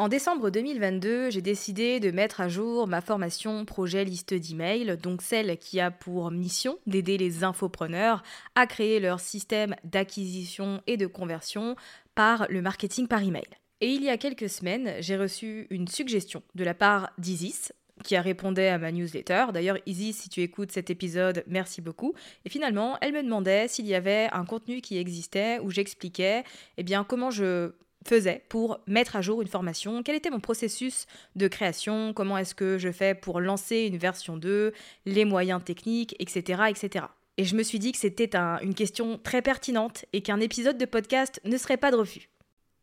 En décembre 2022, j'ai décidé de mettre à jour ma formation projet liste d'email, donc celle qui a pour mission d'aider les infopreneurs à créer leur système d'acquisition et de conversion par le marketing par email. Et il y a quelques semaines, j'ai reçu une suggestion de la part d'Isis, qui a répondu à ma newsletter. D'ailleurs, Isis, si tu écoutes cet épisode, merci beaucoup. Et finalement, elle me demandait s'il y avait un contenu qui existait où j'expliquais eh bien, comment je faisais pour mettre à jour une formation, quel était mon processus de création, comment est-ce que je fais pour lancer une version 2, les moyens techniques, etc. etc. Et je me suis dit que c'était une question très pertinente et qu'un épisode de podcast ne serait pas de refus.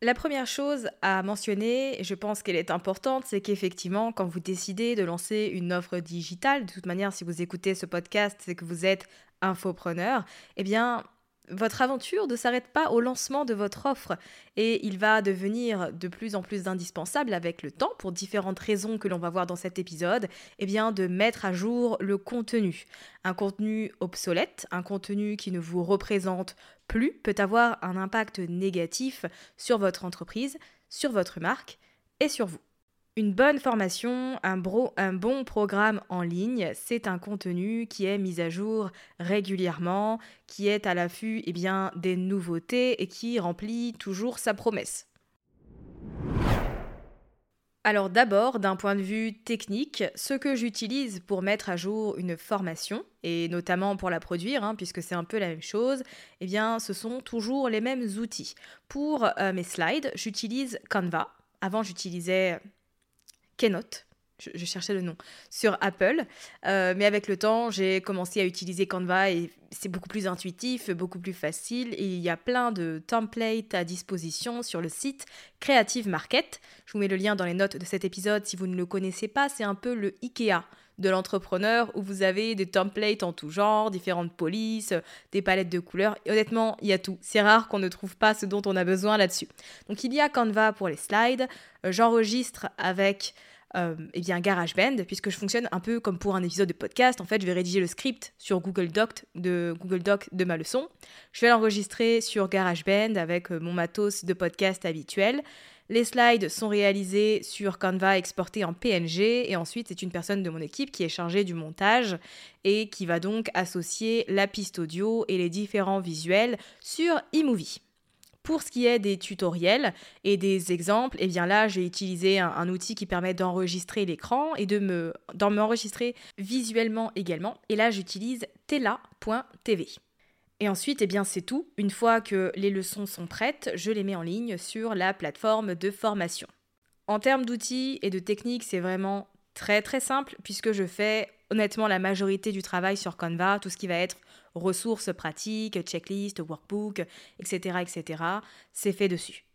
La première chose à mentionner, et je pense qu'elle est importante, c'est qu'effectivement, quand vous décidez de lancer une offre digitale, de toute manière, si vous écoutez ce podcast, c'est que vous êtes infopreneur, eh bien, votre aventure ne s'arrête pas au lancement de votre offre et il va devenir de plus en plus indispensable avec le temps, pour différentes raisons que l'on va voir dans cet épisode, eh bien de mettre à jour le contenu. Un contenu obsolète, un contenu qui ne vous représente plus, peut avoir un impact négatif sur votre entreprise, sur votre marque et sur vous. Une bonne formation, un, bon programme en ligne, c'est un contenu qui est mis à jour régulièrement, qui est à l'affût eh des nouveautés et qui remplit toujours sa promesse. Alors d'abord, d'un point de vue technique, ce que j'utilise pour mettre à jour une formation, et notamment pour la produire, hein, puisque c'est un peu la même chose, eh bien ce sont toujours les mêmes outils. Pour euh, mes slides, j'utilise Canva. Avant, j'utilisais Keynote. Je, cherchais le nom sur Apple, euh, mais avec le temps, j'ai commencé à utiliser Canva et c'est beaucoup plus intuitif, beaucoup plus facile. Et il y a plein de templates à disposition sur le site Creative Market. Je vous mets le lien dans les notes de cet épisode si vous ne le connaissez pas. C'est un peu le IKEA de l'entrepreneur où vous avez des templates en tout genre, différentes polices, des palettes de couleurs. Honnêtement, il y a tout. C'est rare qu'on ne trouve pas ce dont on a besoin là-dessus. Donc il y a Canva pour les slides. Euh, j'enregistre avec euh, eh bien GarageBand, puisque je fonctionne un peu comme pour un épisode de podcast. En fait, je vais rédiger le script sur Google Doc de, Google Doc de ma leçon. Je vais l'enregistrer sur GarageBand avec euh, mon matos de podcast habituel. Les slides sont réalisés sur Canva exportés en PNG et ensuite c'est une personne de mon équipe qui est chargée du montage et qui va donc associer la piste audio et les différents visuels sur eMovie. Pour ce qui est des tutoriels et des exemples, eh bien là, j'ai utilisé un, outil qui permet d'enregistrer l'écran et de me m'enregistrer visuellement également. Et là, j'utilise tela.tv. Et ensuite, eh bien, c'est tout. Une fois que les leçons sont prêtes, je les mets en ligne sur la plateforme de formation. En termes d'outils et de techniques, c'est vraiment très très simple puisque je fais honnêtement la majorité du travail sur Canva, tout ce qui va être ressources pratiques, checklist, workbook, etc. etc. c'est fait dessus.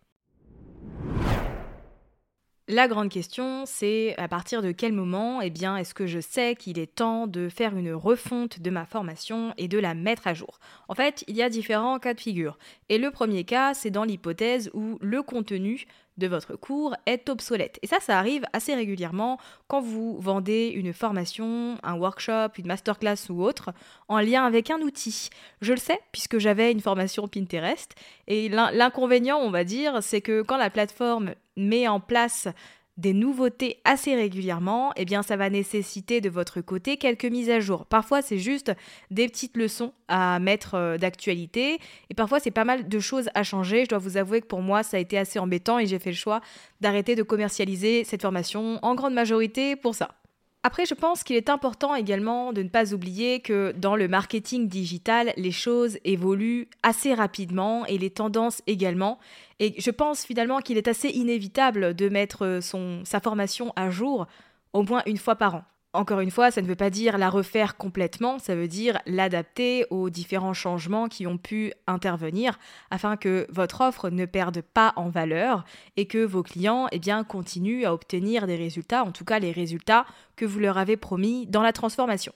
La grande question, c'est à partir de quel moment eh est-ce que je sais qu'il est temps de faire une refonte de ma formation et de la mettre à jour? En fait, il y a différents cas de figure. Et le premier cas, c'est dans l'hypothèse où le contenu de votre cours est obsolète. Et ça, ça arrive assez régulièrement quand vous vendez une formation, un workshop, une masterclass ou autre en lien avec un outil. Je le sais puisque j'avais une formation Pinterest et l'inconvénient, on va dire, c'est que quand la plateforme met en place des nouveautés assez régulièrement, eh bien ça va nécessiter de votre côté quelques mises à jour. Parfois c'est juste des petites leçons à mettre euh, d'actualité et parfois c'est pas mal de choses à changer. Je dois vous avouer que pour moi ça a été assez embêtant et j'ai fait le choix d'arrêter de commercialiser cette formation en grande majorité pour ça. Après, je pense qu'il est important également de ne pas oublier que dans le marketing digital, les choses évoluent assez rapidement et les tendances également. Et je pense finalement qu'il est assez inévitable de mettre son, sa formation à jour au moins une fois par an. Encore une fois, ça ne veut pas dire la refaire complètement, ça veut dire l'adapter aux différents changements qui ont pu intervenir afin que votre offre ne perde pas en valeur et que vos clients eh bien, continuent à obtenir des résultats, en tout cas les résultats que vous leur avez promis dans la transformation.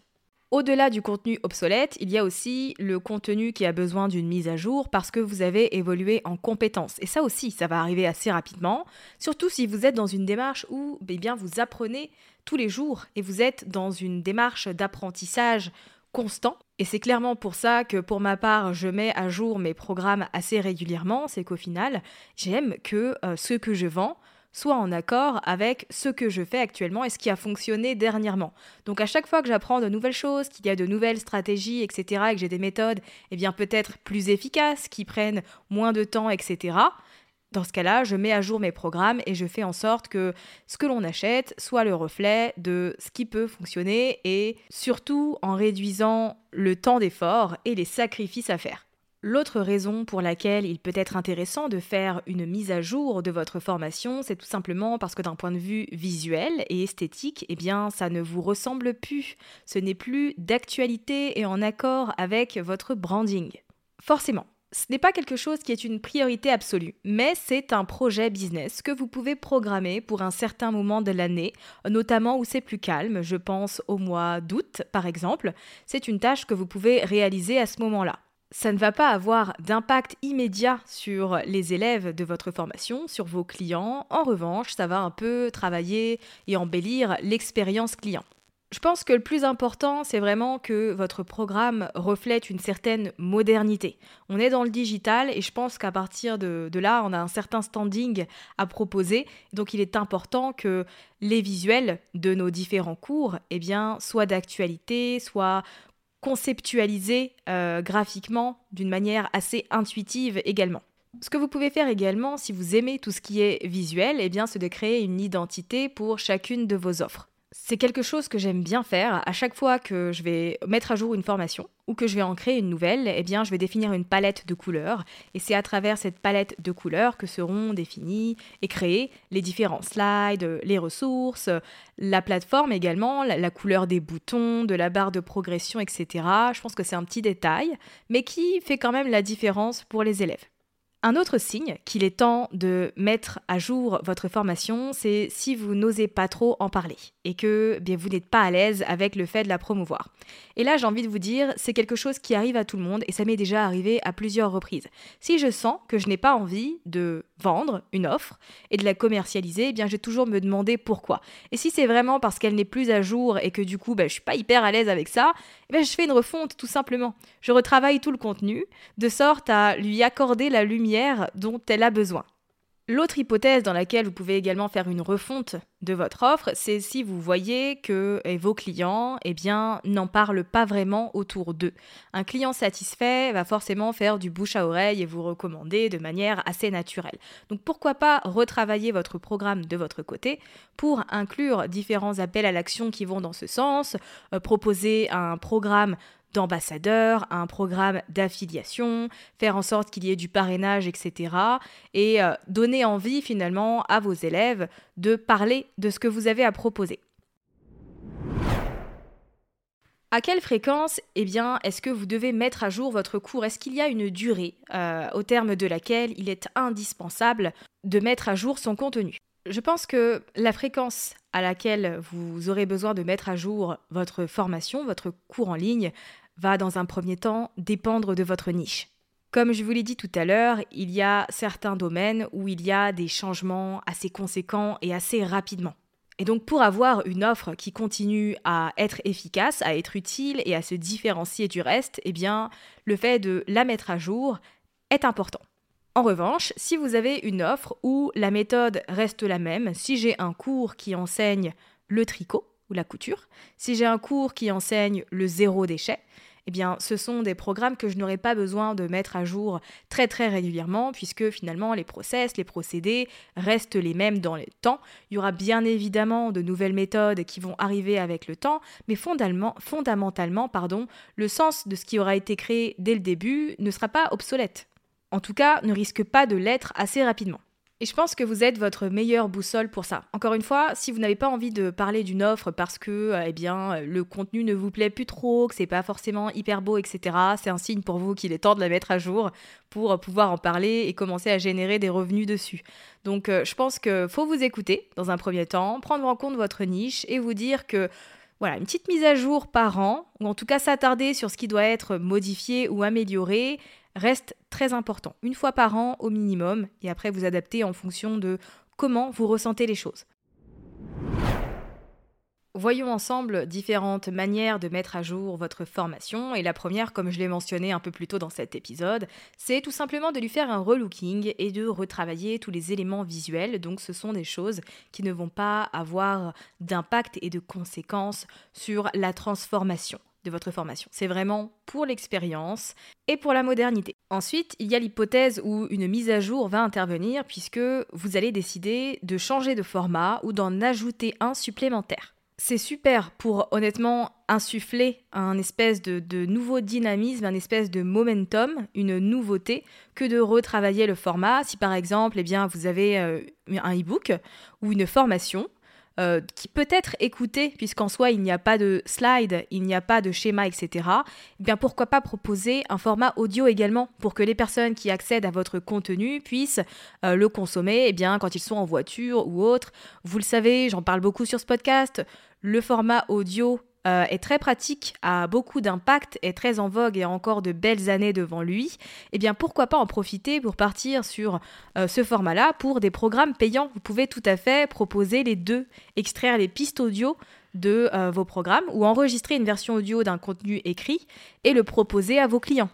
Au-delà du contenu obsolète, il y a aussi le contenu qui a besoin d'une mise à jour parce que vous avez évolué en compétences. Et ça aussi, ça va arriver assez rapidement, surtout si vous êtes dans une démarche où eh bien, vous apprenez tous les jours et vous êtes dans une démarche d'apprentissage constant. Et c'est clairement pour ça que pour ma part, je mets à jour mes programmes assez régulièrement. C'est qu'au final, j'aime que euh, ce que je vends soit en accord avec ce que je fais actuellement et ce qui a fonctionné dernièrement. Donc à chaque fois que j'apprends de nouvelles choses, qu'il y a de nouvelles stratégies, etc., et que j'ai des méthodes, eh bien peut-être plus efficaces, qui prennent moins de temps, etc., dans ce cas-là, je mets à jour mes programmes et je fais en sorte que ce que l'on achète soit le reflet de ce qui peut fonctionner et surtout en réduisant le temps d'effort et les sacrifices à faire. L'autre raison pour laquelle il peut être intéressant de faire une mise à jour de votre formation, c'est tout simplement parce que d'un point de vue visuel et esthétique, eh bien, ça ne vous ressemble plus. Ce n'est plus d'actualité et en accord avec votre branding. Forcément, ce n'est pas quelque chose qui est une priorité absolue, mais c'est un projet business que vous pouvez programmer pour un certain moment de l'année, notamment où c'est plus calme, je pense au mois d'août par exemple. C'est une tâche que vous pouvez réaliser à ce moment-là ça ne va pas avoir d'impact immédiat sur les élèves de votre formation, sur vos clients. En revanche, ça va un peu travailler et embellir l'expérience client. Je pense que le plus important, c'est vraiment que votre programme reflète une certaine modernité. On est dans le digital et je pense qu'à partir de, là, on a un certain standing à proposer. Donc il est important que les visuels de nos différents cours eh bien, soient d'actualité, soient conceptualiser euh, graphiquement d'une manière assez intuitive également. Ce que vous pouvez faire également, si vous aimez tout ce qui est visuel, eh bien, c'est de créer une identité pour chacune de vos offres. C'est quelque chose que j'aime bien faire à chaque fois que je vais mettre à jour une formation ou que je vais en créer une nouvelle, eh bien je vais définir une palette de couleurs et c'est à travers cette palette de couleurs que seront définis et créés les différents slides, les ressources, la plateforme également, la, couleur des boutons, de la barre de progression, etc. Je pense que c'est un petit détail, mais qui fait quand même la différence pour les élèves. Un autre signe qu'il est temps de mettre à jour votre formation, c'est si vous n'osez pas trop en parler et que bien, vous n'êtes pas à l'aise avec le fait de la promouvoir. Et là, j'ai envie de vous dire, c'est quelque chose qui arrive à tout le monde et ça m'est déjà arrivé à plusieurs reprises. Si je sens que je n'ai pas envie de vendre une offre et de la commercialiser, eh bien, je vais toujours me demander pourquoi. Et si c'est vraiment parce qu'elle n'est plus à jour et que du coup, ben, je suis pas hyper à l'aise avec ça, eh bien, je fais une refonte tout simplement. Je retravaille tout le contenu de sorte à lui accorder la lumière dont elle a besoin. L'autre hypothèse dans laquelle vous pouvez également faire une refonte de votre offre, c'est si vous voyez que vos clients eh bien, n'en parlent pas vraiment autour d'eux. Un client satisfait va forcément faire du bouche à oreille et vous recommander de manière assez naturelle. Donc pourquoi pas retravailler votre programme de votre côté pour inclure différents appels à l'action qui vont dans ce sens, euh, proposer un programme d'ambassadeurs, un programme d'affiliation, faire en sorte qu'il y ait du parrainage, etc. Et euh, donner envie finalement à vos élèves de parler de ce que vous avez à proposer. À quelle fréquence eh est-ce que vous devez mettre à jour votre cours? Est-ce qu'il y a une durée euh, au terme de laquelle il est indispensable de mettre à jour son contenu? Je pense que la fréquence à laquelle vous aurez besoin de mettre à jour votre formation, votre cours en ligne, va dans un premier temps dépendre de votre niche. Comme je vous l'ai dit tout à l'heure, il y a certains domaines où il y a des changements assez conséquents et assez rapidement. Et donc pour avoir une offre qui continue à être efficace, à être utile et à se différencier du reste, eh bien le fait de la mettre à jour est important. En revanche, si vous avez une offre où la méthode reste la même, si j'ai un cours qui enseigne le tricot ou la couture, si j'ai un cours qui enseigne le zéro déchet, eh bien, ce sont des programmes que je n'aurai pas besoin de mettre à jour très très régulièrement, puisque finalement les process, les procédés restent les mêmes dans le temps. Il y aura bien évidemment de nouvelles méthodes qui vont arriver avec le temps, mais fondamentalement, fondamentalement pardon, le sens de ce qui aura été créé dès le début ne sera pas obsolète. En tout cas, ne risque pas de l'être assez rapidement. Et je pense que vous êtes votre meilleure boussole pour ça. Encore une fois, si vous n'avez pas envie de parler d'une offre parce que eh bien, le contenu ne vous plaît plus trop, que c'est pas forcément hyper beau, etc., c'est un signe pour vous qu'il est temps de la mettre à jour pour pouvoir en parler et commencer à générer des revenus dessus. Donc euh, je pense qu'il faut vous écouter dans un premier temps, prendre en compte votre niche et vous dire que voilà, une petite mise à jour par an, ou en tout cas s'attarder sur ce qui doit être modifié ou amélioré, reste très important. Une fois par an au minimum, et après vous adaptez en fonction de comment vous ressentez les choses. Voyons ensemble différentes manières de mettre à jour votre formation. Et la première, comme je l'ai mentionné un peu plus tôt dans cet épisode, c'est tout simplement de lui faire un relooking et de retravailler tous les éléments visuels. Donc ce sont des choses qui ne vont pas avoir d'impact et de conséquences sur la transformation de votre formation. C'est vraiment pour l'expérience et pour la modernité. Ensuite, il y a l'hypothèse où une mise à jour va intervenir puisque vous allez décider de changer de format ou d'en ajouter un supplémentaire. C'est super pour honnêtement insuffler un espèce de, nouveau dynamisme, un espèce de momentum, une nouveauté, que de retravailler le format. Si par exemple, eh bien, vous avez euh, un e-book ou une formation euh, qui peut être écouté, puisqu'en soi il n'y a pas de slide, il n'y a pas de schéma, etc., eh bien pourquoi pas proposer un format audio également pour que les personnes qui accèdent à votre contenu puissent euh, le consommer eh bien, quand ils sont en voiture ou autre. Vous le savez, j'en parle beaucoup sur ce podcast, le format audio euh, est très pratique, a beaucoup d'impact, est très en vogue et a encore de belles années devant lui, eh bien pourquoi pas en profiter pour partir sur euh, ce format-là pour des programmes payants. Vous pouvez tout à fait proposer les deux, extraire les pistes audio de euh, vos programmes ou enregistrer une version audio d'un contenu écrit et le proposer à vos clients.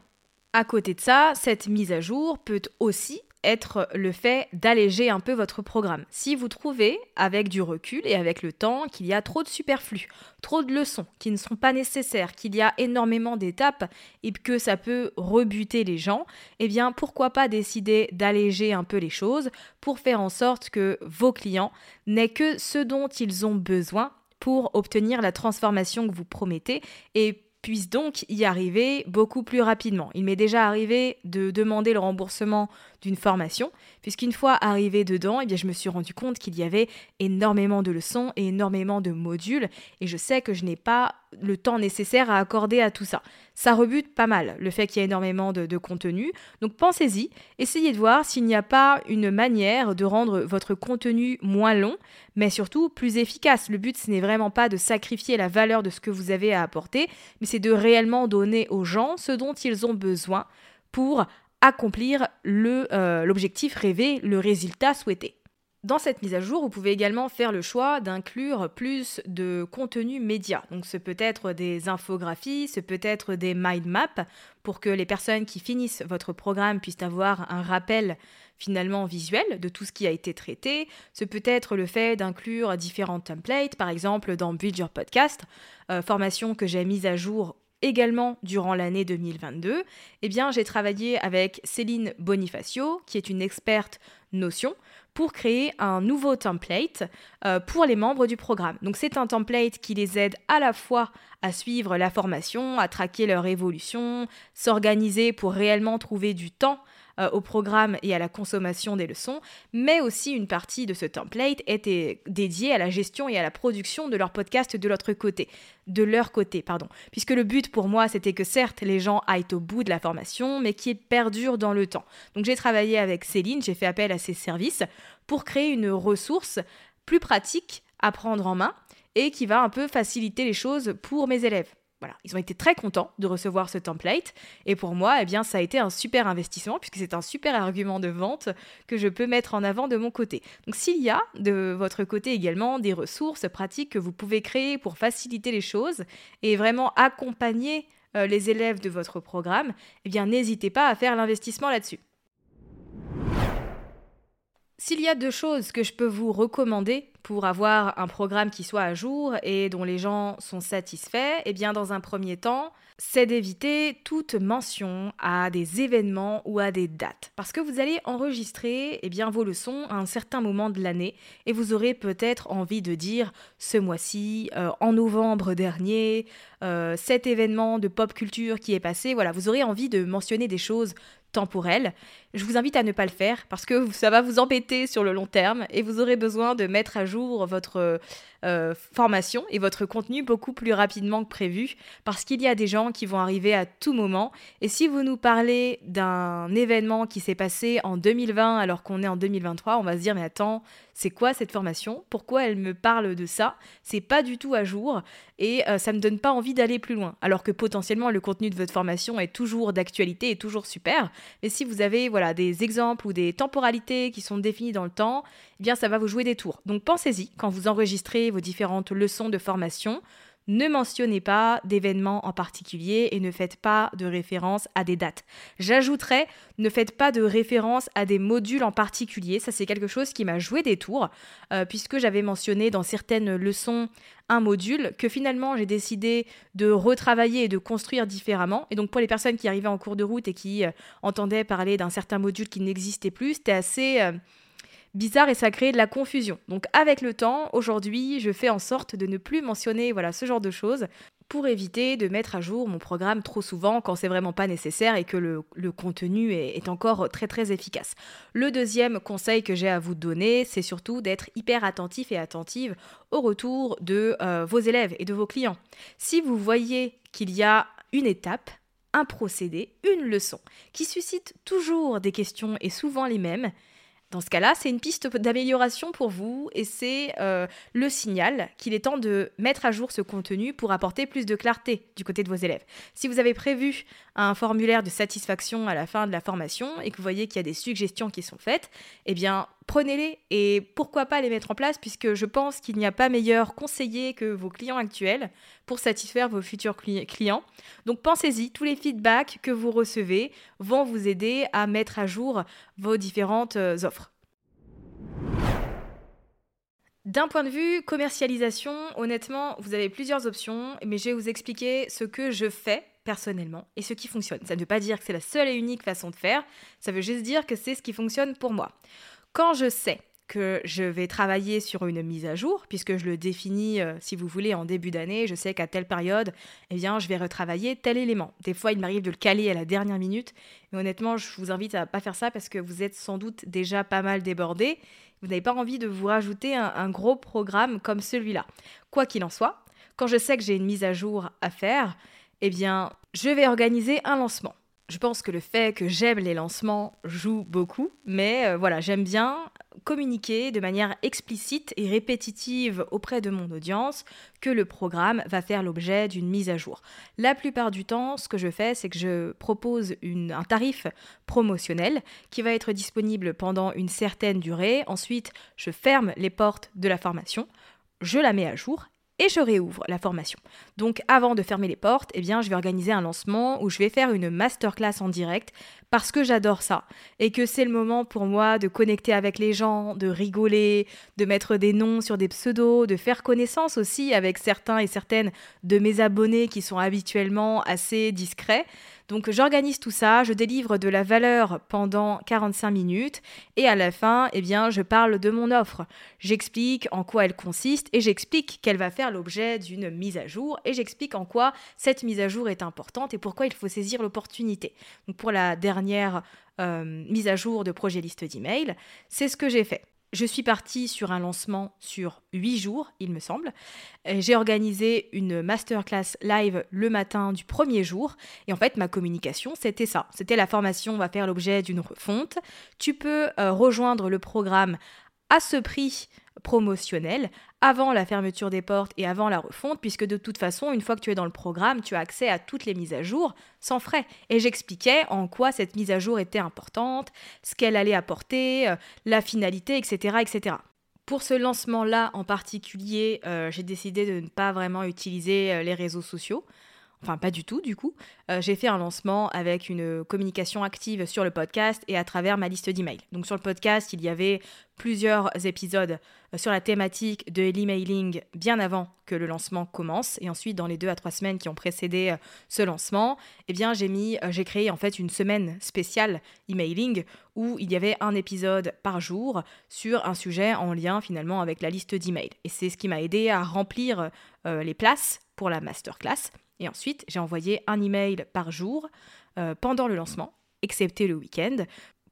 À côté de ça, cette mise à jour peut aussi être le fait d'alléger un peu votre programme. Si vous trouvez, avec du recul et avec le temps, qu'il y a trop de superflu, trop de leçons qui ne sont pas nécessaires, qu'il y a énormément d'étapes et que ça peut rebuter les gens, eh bien pourquoi pas décider d'alléger un peu les choses pour faire en sorte que vos clients n'aient que ce dont ils ont besoin pour obtenir la transformation que vous promettez et puissent donc y arriver beaucoup plus rapidement. Il m'est déjà arrivé de demander le remboursement d'une formation, puisqu'une fois arrivé dedans, eh bien, je me suis rendu compte qu'il y avait énormément de leçons et énormément de modules, et je sais que je n'ai pas le temps nécessaire à accorder à tout ça. Ça rebute pas mal, le fait qu'il y ait énormément de contenu. Donc pensez-y, essayez de voir s'il n'y a pas une manière de rendre votre contenu moins long, mais surtout plus efficace. Le but, ce n'est vraiment pas de sacrifier la valeur de ce que vous avez à apporter, mais c'est de réellement donner aux gens ce dont ils ont besoin pour accomplir euh, l'objectif rêvé, le résultat souhaité. Dans cette mise à jour, vous pouvez également faire le choix d'inclure plus de contenu média. Donc ce peut être des infographies, ce peut être des mind maps pour que les personnes qui finissent votre programme puissent avoir un rappel finalement visuel de tout ce qui a été traité. Ce peut être le fait d'inclure différents templates, par exemple dans Build Your Podcast, euh, formation que j'ai mise à jour également durant l'année 2022, eh bien, j'ai travaillé avec Céline Bonifacio, qui est une experte Notion, pour créer un nouveau template euh, pour les membres du programme. Donc c'est un template qui les aide à la fois à suivre la formation, à traquer leur évolution, s'organiser pour réellement trouver du temps euh, au programme et à la consommation des leçons, mais aussi une partie de ce template était dédiée à la gestion et à la production de leur podcast de l'autre côté, de leur côté, pardon. Puisque le but pour moi, c'était que certes les gens aillent au bout de la formation, mais qui perdurent dans le temps. Donc j'ai travaillé avec Céline, j'ai fait appel à ses services pour créer une ressource plus pratique à prendre en main et qui va un peu faciliter les choses pour mes élèves. Voilà, ils ont été très contents de recevoir ce template et pour moi, eh bien, ça a été un super investissement puisque c'est un super argument de vente que je peux mettre en avant de mon côté. Donc s'il y a de votre côté également des ressources pratiques que vous pouvez créer pour faciliter les choses et vraiment accompagner euh, les élèves de votre programme, eh bien n'hésitez pas à faire l'investissement là-dessus. S'il y a deux choses que je peux vous recommander pour avoir un programme qui soit à jour et dont les gens sont satisfaits, eh bien dans un premier temps, c'est d'éviter toute mention à des événements ou à des dates. Parce que vous allez enregistrer eh bien, vos leçons à un certain moment de l'année et vous aurez peut-être envie de dire ce mois-ci, euh, en novembre dernier, euh, cet événement de pop culture qui est passé. Voilà, vous aurez envie de mentionner des choses temporelles. Je vous invite à ne pas le faire parce que ça va vous embêter sur le long terme et vous aurez besoin de mettre à jour votre euh, formation et votre contenu beaucoup plus rapidement que prévu parce qu'il y a des gens qui vont arriver à tout moment. Et si vous nous parlez d'un événement qui s'est passé en 2020 alors qu'on est en 2023, on va se dire mais attends, c'est quoi cette formation? Pourquoi elle me parle de ça? C'est pas du tout à jour et euh, ça me donne pas envie d'aller plus loin. Alors que potentiellement le contenu de votre formation est toujours d'actualité et toujours super. Mais si vous avez voilà des exemples ou des temporalités qui sont définies dans le temps, eh bien ça va vous jouer des tours. Donc pensez-y quand vous enregistrez vos différentes leçons de formation. Ne mentionnez pas d'événements en particulier et ne faites pas de référence à des dates. J'ajouterais, ne faites pas de référence à des modules en particulier. Ça, c'est quelque chose qui m'a joué des tours, euh, puisque j'avais mentionné dans certaines leçons un module que finalement j'ai décidé de retravailler et de construire différemment. Et donc pour les personnes qui arrivaient en cours de route et qui euh, entendaient parler d'un certain module qui n'existait plus, c'était assez... Euh, bizarre et ça crée de la confusion. Donc avec le temps, aujourd'hui, je fais en sorte de ne plus mentionner voilà ce genre de choses pour éviter de mettre à jour mon programme trop souvent quand c'est vraiment pas nécessaire et que le, contenu est, encore très très efficace. Le deuxième conseil que j'ai à vous donner, c'est surtout d'être hyper attentif et attentive au retour de euh, vos élèves et de vos clients. Si vous voyez qu'il y a une étape, un procédé, une leçon qui suscite toujours des questions et souvent les mêmes, dans ce cas-là, c'est une piste d'amélioration pour vous et c'est euh, le signal qu'il est temps de mettre à jour ce contenu pour apporter plus de clarté du côté de vos élèves. Si vous avez prévu un formulaire de satisfaction à la fin de la formation et que vous voyez qu'il y a des suggestions qui sont faites, eh bien prenez-les et pourquoi pas les mettre en place puisque je pense qu'il n'y a pas meilleur conseiller que vos clients actuels pour satisfaire vos futurs clients. Donc pensez-y, tous les feedbacks que vous recevez vont vous aider à mettre à jour vos différentes euh, offres. D'un point de vue commercialisation, honnêtement, vous avez plusieurs options, mais je vais vous expliquer ce que je fais personnellement et ce qui fonctionne. Ça ne veut pas dire que c'est la seule et unique façon de faire, ça veut juste dire que c'est ce qui fonctionne pour moi. Quand je sais que je vais travailler sur une mise à jour, puisque je le définis, euh, si vous voulez, en début d'année, je sais qu'à telle période, eh bien, je vais retravailler tel élément. Des fois, il m'arrive de le caler à la dernière minute, mais honnêtement, je vous invite à ne pas faire ça parce que vous êtes sans doute déjà pas mal débordé. Vous n'avez pas envie de vous rajouter un, un gros programme comme celui-là. Quoi qu'il en soit, quand je sais que j'ai une mise à jour à faire, eh bien, je vais organiser un lancement. Je pense que le fait que j'aime les lancements joue beaucoup, mais euh, voilà, j'aime bien communiquer de manière explicite et répétitive auprès de mon audience que le programme va faire l'objet d'une mise à jour. La plupart du temps, ce que je fais, c'est que je propose un tarif promotionnel qui va être disponible pendant une certaine durée. Ensuite, je ferme les portes de la formation, je la mets à jour et je réouvre la formation. Donc avant de fermer les portes, eh bien, je vais organiser un lancement où je vais faire une masterclass en direct parce que j'adore ça et que c'est le moment pour moi de connecter avec les gens, de rigoler, de mettre des noms sur des pseudos, de faire connaissance aussi avec certains et certaines de mes abonnés qui sont habituellement assez discrets. Donc j'organise tout ça, je délivre de la valeur pendant 45 minutes et à la fin, eh bien, je parle de mon offre. J'explique en quoi elle consiste et j'explique qu'elle va faire l'objet d'une mise à jour et j'explique en quoi cette mise à jour est importante et pourquoi il faut saisir l'opportunité. Donc pour la dernière euh, mise à jour de projet liste d'email, c'est ce que j'ai fait. Je suis partie sur un lancement sur 8 jours, il me semble. J'ai organisé une masterclass live le matin du premier jour. Et en fait, ma communication, c'était ça. C'était la formation va faire l'objet d'une refonte. Tu peux euh, rejoindre le programme à ce prix promotionnel avant la fermeture des portes et avant la refonte, puisque de toute façon, une fois que tu es dans le programme, tu as accès à toutes les mises à jour sans frais. Et j'expliquais en quoi cette mise à jour était importante, ce qu'elle allait apporter, euh, la finalité, etc. etc. Pour ce lancement-là en particulier, euh, j'ai décidé de ne pas vraiment utiliser euh, les réseaux sociaux. Enfin, pas du tout, du coup. Euh, j'ai fait un lancement avec une communication active sur le podcast et à travers ma liste d'emails. Donc, sur le podcast, il y avait plusieurs épisodes euh, sur la thématique de l'emailing bien avant que le lancement commence. Et ensuite, dans les deux à trois semaines qui ont précédé euh, ce lancement, eh bien, j'ai mis, j'ai créé en fait une semaine spéciale emailing où il y avait un épisode par jour sur un sujet en lien finalement avec la liste d'emails. Et c'est ce qui m'a aidé à remplir les places pour la masterclass. Et ensuite, j'ai envoyé un email par jour euh, pendant le lancement, excepté le week-end,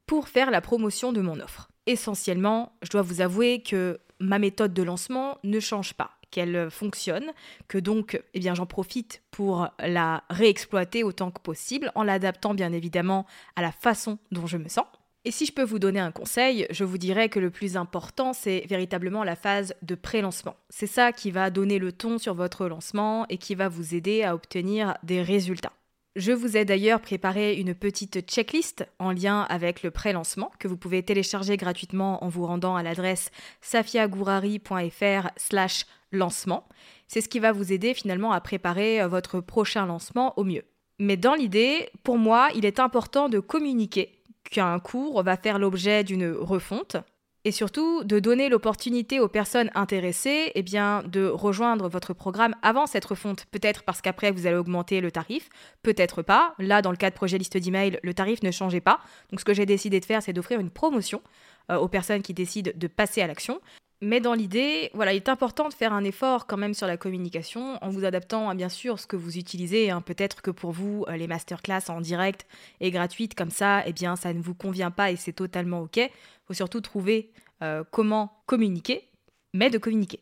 pour faire la promotion de mon offre. Essentiellement, je dois vous avouer que ma méthode de lancement ne change pas, qu'elle fonctionne, que donc eh j'en profite pour la réexploiter autant que possible, en l'adaptant bien évidemment à la façon dont je me sens. Et si je peux vous donner un conseil, je vous dirais que le plus important, c'est véritablement la phase de pré-lancement. C'est ça qui va donner le ton sur votre lancement et qui va vous aider à obtenir des résultats. Je vous ai d'ailleurs préparé une petite checklist en lien avec le pré-lancement que vous pouvez télécharger gratuitement en vous rendant à l'adresse safiagourari.fr slash lancement. C'est ce qui va vous aider finalement à préparer votre prochain lancement au mieux. Mais dans l'idée, pour moi, il est important de communiquer qu'un cours va faire l'objet d'une refonte et surtout de donner l'opportunité aux personnes intéressées eh bien, de rejoindre votre programme avant cette refonte. Peut-être parce qu'après vous allez augmenter le tarif, peut-être pas. Là, dans le cas de projet liste d'email, le tarif ne changeait pas. Donc ce que j'ai décidé de faire, c'est d'offrir une promotion euh, aux personnes qui décident de passer à l'action. Mais dans l'idée, voilà, il est important de faire un effort quand même sur la communication en vous adaptant à bien sûr ce que vous utilisez. Hein. Peut-être que pour vous, euh, les masterclass en direct et gratuites comme ça, eh bien, ça ne vous convient pas et c'est totalement ok. Il faut surtout trouver euh, comment communiquer, mais de communiquer.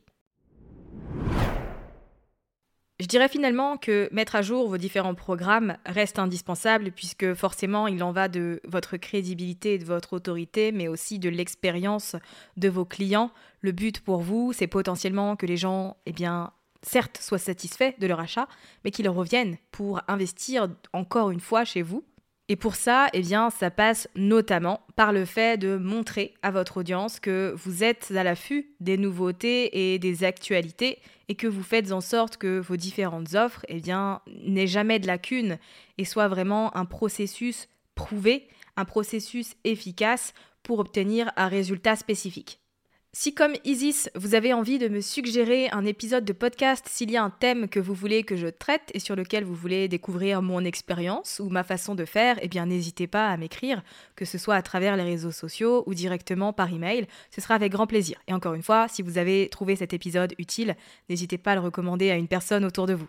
Je dirais finalement que mettre à jour vos différents programmes reste indispensable puisque forcément il en va de votre crédibilité et de votre autorité, mais aussi de l'expérience de vos clients. Le but pour vous, c'est potentiellement que les gens, eh bien, certes, soient satisfaits de leur achat, mais qu'ils reviennent pour investir encore une fois chez vous et pour ça, eh bien, ça passe notamment par le fait de montrer à votre audience que vous êtes à l'affût des nouveautés et des actualités et que vous faites en sorte que vos différentes offres, eh n'aient jamais de lacune et soient vraiment un processus prouvé, un processus efficace pour obtenir un résultat spécifique. Si comme Isis, vous avez envie de me suggérer un épisode de podcast s'il y a un thème que vous voulez que je traite et sur lequel vous voulez découvrir mon expérience ou ma façon de faire, eh bien n'hésitez pas à m'écrire, que ce soit à travers les réseaux sociaux ou directement par email, ce sera avec grand plaisir. Et encore une fois, si vous avez trouvé cet épisode utile, n'hésitez pas à le recommander à une personne autour de vous.